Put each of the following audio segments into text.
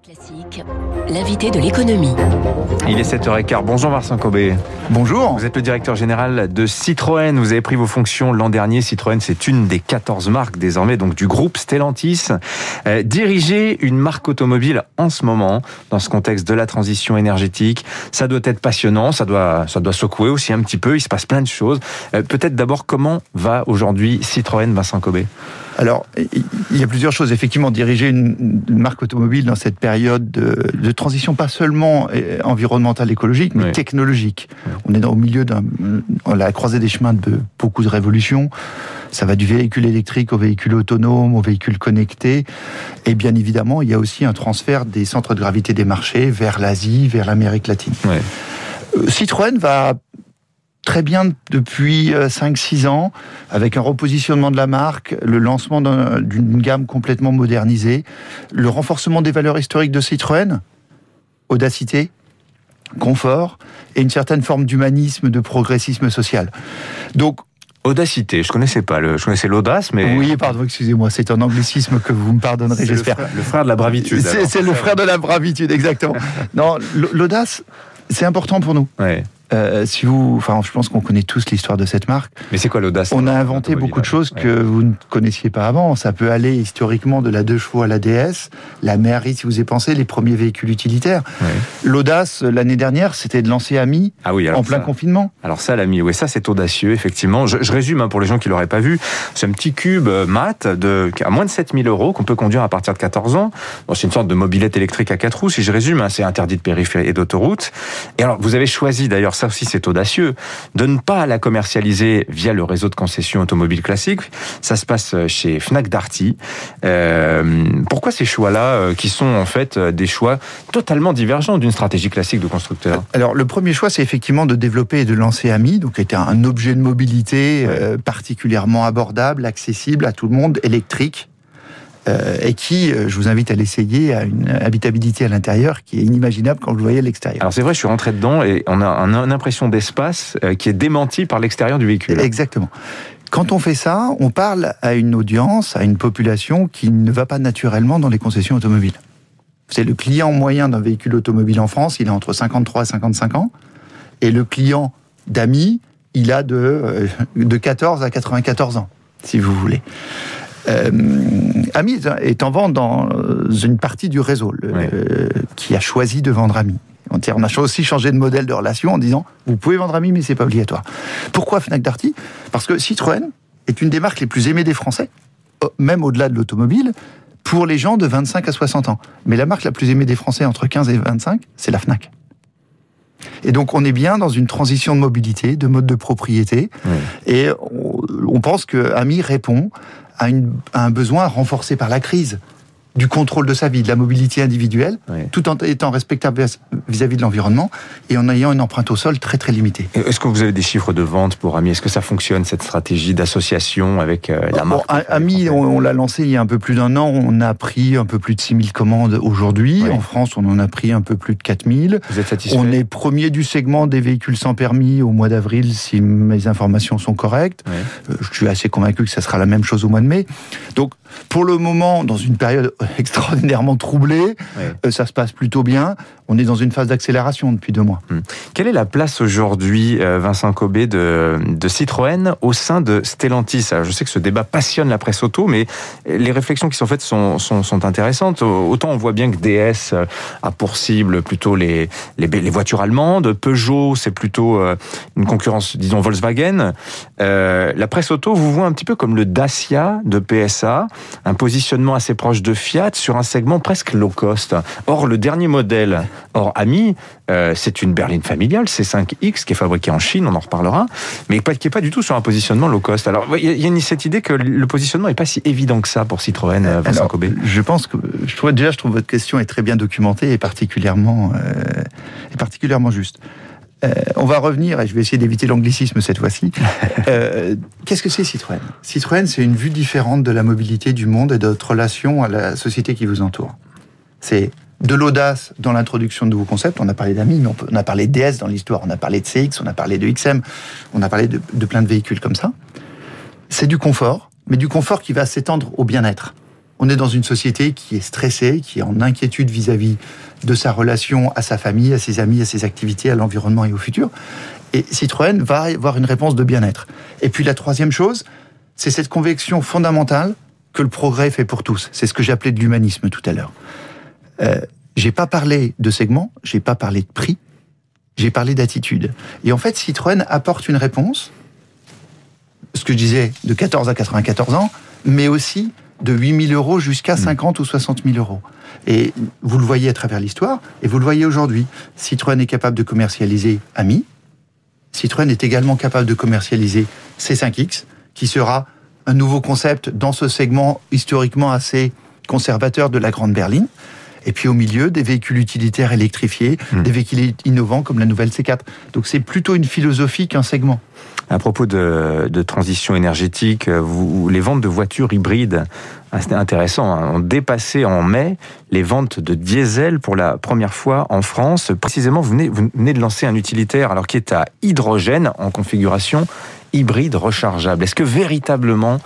Classique, l'invité de l'économie. Il est 7h15. Bonjour Vincent Cobé. Bonjour. Vous êtes le directeur général de Citroën. Vous avez pris vos fonctions l'an dernier. Citroën, c'est une des 14 marques désormais donc du groupe Stellantis. Euh, diriger une marque automobile en ce moment, dans ce contexte de la transition énergétique, ça doit être passionnant, ça doit, ça doit secouer aussi un petit peu. Il se passe plein de choses. Euh, Peut-être d'abord, comment va aujourd'hui Citroën, Vincent Cobé? Alors, il y a plusieurs choses. Effectivement, diriger une, une marque automobile dans cette période de, de transition, pas seulement euh, environnementale, écologique, mais Oui. technologique. Oui. On est dans, au milieu d'un, à la croisée des chemins de beaucoup de révolutions. Ça va du véhicule électrique au véhicule autonome, au véhicule connecté. Et bien évidemment, il y a aussi un transfert des centres de gravité des marchés vers l'Asie, vers l'Amérique latine. Euh, Citroën va très bien depuis 5-6 ans, avec un repositionnement de la marque, le lancement d'un- d'une gamme complètement modernisée, le renforcement des valeurs historiques de Citroën, audacité, confort, et une certaine forme d'humanisme, de progressisme social. Donc, Audacité, je connaissais pas. Le, je connaissais l'audace, mais oui, pardon, excusez-moi, c'est un anglicisme que vous me pardonnerez, j'espère. le frère de la bravitude. C'est le frère de la bravitude, exactement. Non, l'audace, c'est important pour nous. Ouais. Euh, si vous, enfin, je pense qu'on connaît tous l'histoire de cette marque. Mais c'est quoi l'audace On a dans inventé beaucoup de choses Ouais. que vous ne connaissiez pas avant. Ça peut aller historiquement de la deux chevaux à la DS, la mairie, si vous y pensez, les premiers véhicules utilitaires. Ouais. L'audace, l'année dernière, c'était de lancer Ami Ah oui, en plein ça- confinement. Alors ça, l'ami, oui, ça c'est audacieux, effectivement. Je, je résume hein, pour les gens qui l'auraient pas vu. C'est un petit cube euh, mat de, à moins de 7000 euros qu'on peut conduire à partir de 14 ans. Bon, c'est une sorte de mobilette électrique à quatre roues, si je résume. hein, c'est interdit de périphérie et d'autoroute. Et alors, vous avez choisi, d'ailleurs, ça aussi c'est audacieux, de ne pas la commercialiser via le réseau de concession automobile classique. Ça se passe euh, chez Fnac Darty. Euh, pourquoi ces choix-là, euh, qui sont en fait des choix totalement divergents d'une stratégie classique de constructeur? Alors, le premier choix, c'est effectivement de développer et de lancer Ami, donc qui était un objet de mobilité Ouais. euh, particulièrement abordable, accessible à tout le monde, électrique. Euh, et qui, euh, je vous invite à l'essayer, a une habitabilité à l'intérieur qui est inimaginable quand vous le voyez à l'extérieur. Alors c'est vrai, je suis rentré dedans et on a un- une impression d'espace euh, qui est démentie par l'extérieur du véhicule. Exactement. Quand on fait ça, on parle à une audience, à une population qui ne va pas naturellement dans les concessions automobiles. C'est le client moyen d'un véhicule automobile en France, il est entre 53 et 55 ans, et le client d'Ami, il a de, de 14 à 94 ans, si vous voulez. Euh, Ami est en vente dans euh, une partie du réseau le- euh, qui a choisi de vendre Ami. On a aussi changé de modèle de relation en disant vous pouvez vendre Ami, mais c'est pas obligatoire. Pourquoi Fnac Darty? Parce que Citroën est une des marques les plus aimées des Français, même au-delà de l'automobile, pour les gens de 25 à 60 ans. Mais la marque la plus aimée des Français entre 15 et 25, c'est la Fnac. Et donc on est bien dans une transition de mobilité, de mode de propriété, Oui. et on, on pense que Ami répond à, un besoin renforcé par la crise du contrôle de sa vie, de la mobilité individuelle, Oui. tout en étant respectable vis-à-vis de l'environnement et en ayant une empreinte au sol très très limitée. Est-ce que vous avez des chiffres de vente pour Ami? Est-ce que ça fonctionne cette stratégie d'association avec euh, la Bon, marque A- Ami, on, on l'a lancé il y a un peu plus d'un an. On a pris un peu plus de 6000 commandes aujourd'hui. Oui. En France, on en a pris un peu plus de 4000. Vous êtes satisfait? On est premier du segment des véhicules sans permis au mois d'avril, si mes informations sont correctes. Euh, Je suis assez convaincu que ça sera la même chose au mois de mai. Donc, pour le moment, dans une période extraordinairement troublée, Ouais. euh, ça se passe plutôt bien. On est dans une phase d'accélération depuis deux mois. Quelle est la place aujourd'hui, euh, Vincent Cobé, de, de Citroën au sein de Stellantis? Alors, Je sais que ce débat passionne la presse auto, mais les réflexions qui sont faites sont, sont, sont intéressantes. Autant on voit bien que DS euh, a pour cible plutôt les, les, les voitures allemandes, Peugeot c'est plutôt une concurrence, disons Volkswagen. Euh, la presse auto vous voit un petit peu comme le Dacia de PSA, un positionnement assez proche de Fiat sur un segment presque low cost. Or, le dernier modèle, or Ami, euh, c'est une berline familiale, C5X, qui est fabriquée en Chine, on en reparlera, mais qui n'est pas du tout sur un positionnement low cost. Alors, il y a- cette idée que le positionnement n'est pas si évident que ça pour Citroën, euh, Vincent Alors, Cobé. Je pense que je trouve déjà je trouve votre question est très bien documentée et particulièrement euh, et particulièrement juste. Euh, on va revenir et je vais essayer d'éviter l'anglicisme cette fois-ci. Euh, Qu'est-ce que c'est Citroën? Citroën, c'est une vue différente de la mobilité du monde et de notre relation à la société qui vous entoure. C'est de l'audace dans l'introduction de nouveaux concepts. On a parlé d'AMI, mais on, peut- on a parlé de DS dans l'histoire. On a parlé de CX, on a parlé de XM, on a parlé de plein de véhicules comme ça. C'est du confort, mais du confort qui va s'étendre au bien-être On est dans une société qui est stressée, qui est en inquiétude vis-à-vis de sa relation à sa famille, à ses amis, à ses activités, à l'environnement et au futur. Et Citroën va avoir une réponse de bien-être. Et puis la troisième chose, c'est cette conviction fondamentale que le progrès fait pour tous. C'est ce que j'appelais de l'humanisme tout à l'heure. Euh, j'ai pas parlé de segment, j'ai pas parlé de prix, j'ai parlé d'attitude. Et en fait, Citroën apporte une réponse, ce que je disais, de 14 à 94 ans, mais aussi de 8 000 euros jusqu'à 50 ou 60 000 euros. Et vous le voyez à travers l'histoire, et vous le voyez aujourd'hui. Citroën est capable de commercialiser Ami. Citroën est également capable de commercialiser C5X, qui sera un nouveau concept dans ce segment historiquement assez conservateur de la Grande Berline. Et puis au milieu, des véhicules utilitaires électrifiés, Hmm. des véhicules innovants comme la nouvelle C4. Donc c'est plutôt une philosophie qu'un segment. À propos de, de transition énergétique, vous, les ventes de voitures hybrides, ah, c'était intéressant, hein, ont dépassé en mai les ventes de diesel pour la première fois en France. Précisément, vous venez, vous venez de lancer un utilitaire alors qui est à hydrogène en configuration hybride rechargeable. Est-ce que véritablement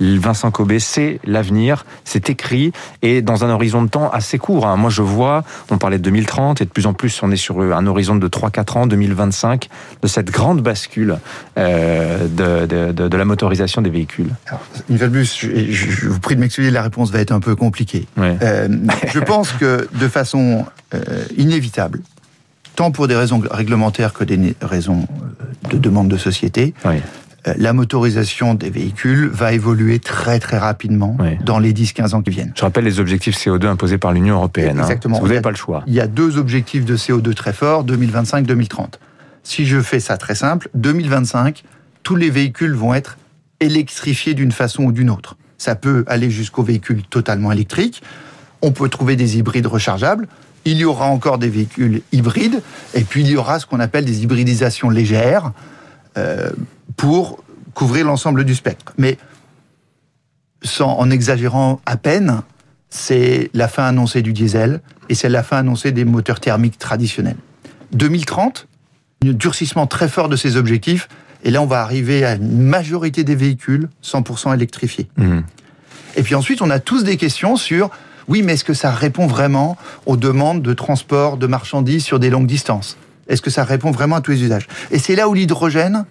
Vincent Cobé, c'est l'avenir, c'est écrit et dans un horizon de temps assez court. hein. Moi, je vois, on parlait de 2030 et de plus en plus, on est sur un horizon de 3-4 ans, 2025, de cette grande bascule euh, de, de- de- de la motorisation des véhicules. Alors, plus, je, je- je vous prie de m'excuser, la réponse va être un peu compliquée. Ouais. Euh, je pense que de façon euh, inévitable, tant pour des raisons réglementaires que des raisons euh, de demande de société, Oui. euh, la motorisation des véhicules va évoluer très très rapidement Oui. dans les 10-15 ans qui viennent. Je rappelle les objectifs CO2 imposés par l'Union européenne. hein. Exactement. Vous n'avez pas le choix. Il y a deux objectifs de CO2 très forts, 2025-2030. Si je fais ça très simple, 2025, tous les véhicules vont être électrifiés d'une façon ou d'une autre. Ça peut aller jusqu'aux véhicules totalement électriques. On peut trouver des hybrides rechargeables. Il y aura encore des véhicules hybrides. Et puis il y aura ce qu'on appelle des hybridisations légères euh, pour couvrir l'ensemble du spectre. Mais sans, en exagérant à peine, c'est la fin annoncée du diesel et c'est la fin annoncée des moteurs thermiques traditionnels. 2030, un durcissement très fort de ces objectifs, et là on va arriver à une majorité des véhicules 100% électrifiés. Mhm. Et puis ensuite, on a tous des questions sur, oui, mais est-ce que ça répond vraiment aux demandes de transport de marchandises sur des longues distances? Est-ce que ça répond vraiment à tous les usages? Et c'est là où l'hydrogène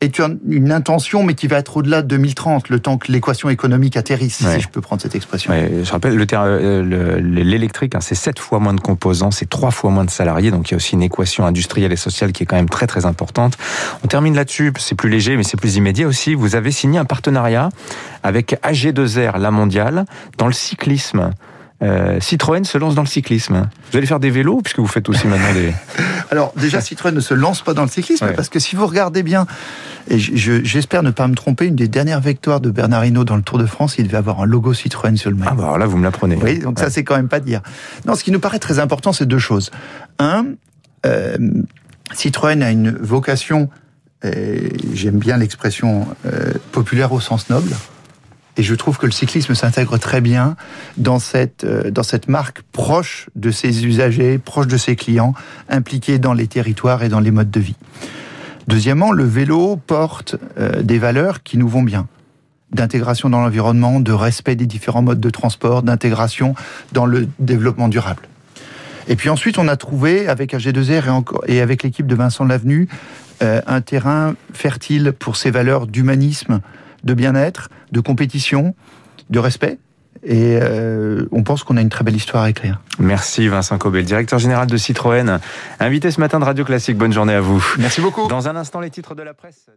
est une- une intention, mais qui va être au-delà de 2030, le temps que l'équation économique atterrisse, Ouais. si je peux prendre cette expression. Ouais, je rappelle, euh, le- l'électrique, hein, c'est 7 fois moins de composants, c'est 3 fois moins de salariés, donc il y a aussi une équation industrielle et sociale qui est quand même très très importante. On termine là-dessus, c'est plus léger, mais c'est plus immédiat aussi. Vous avez signé un partenariat avec AG2R, la mondiale, dans le cyclisme. Euh, Citroën se lance dans le cyclisme. Vous allez faire des vélos, puisque vous faites aussi maintenant des... Alors déjà, Citroën ne se lance pas dans le cyclisme Ouais. parce que si vous regardez bien, et je- je- j'espère ne pas me tromper, une des dernières victoires de Bernard Hinault dans le Tour de France, il devait avoir un logo Citroën sur le maillot. Ah bah alors là, vous me l'apprenez. Oui, donc ça c'est quand même pas dire. Non, ce qui nous paraît très important, c'est deux choses. Un, euh, Citroën a une vocation, j'aime bien l'expression euh, populaire au sens noble, et je trouve que le cyclisme s'intègre très bien dans cette, euh, marque proche de ses usagers, proche de ses clients, impliqués dans les territoires et dans les modes de vie. Deuxièmement, le vélo porte euh, des valeurs qui nous vont bien d'intégration dans l'environnement, de respect des différents modes de transport, d'intégration dans le développement durable. Et puis ensuite, on a trouvé avec AG2R et, encore, et avec l'équipe de Vincent Lavenu euh, un terrain fertile pour ces valeurs d'humanisme, de bien-être, de compétition, de respect. Et euh, on pense qu'on a une très belle histoire à écrire. Merci Vincent Cobé, le directeur général de Citroën, invité ce matin de Radio Classique. Bonne journée à vous. Merci beaucoup. Dans un instant, les titres de la presse.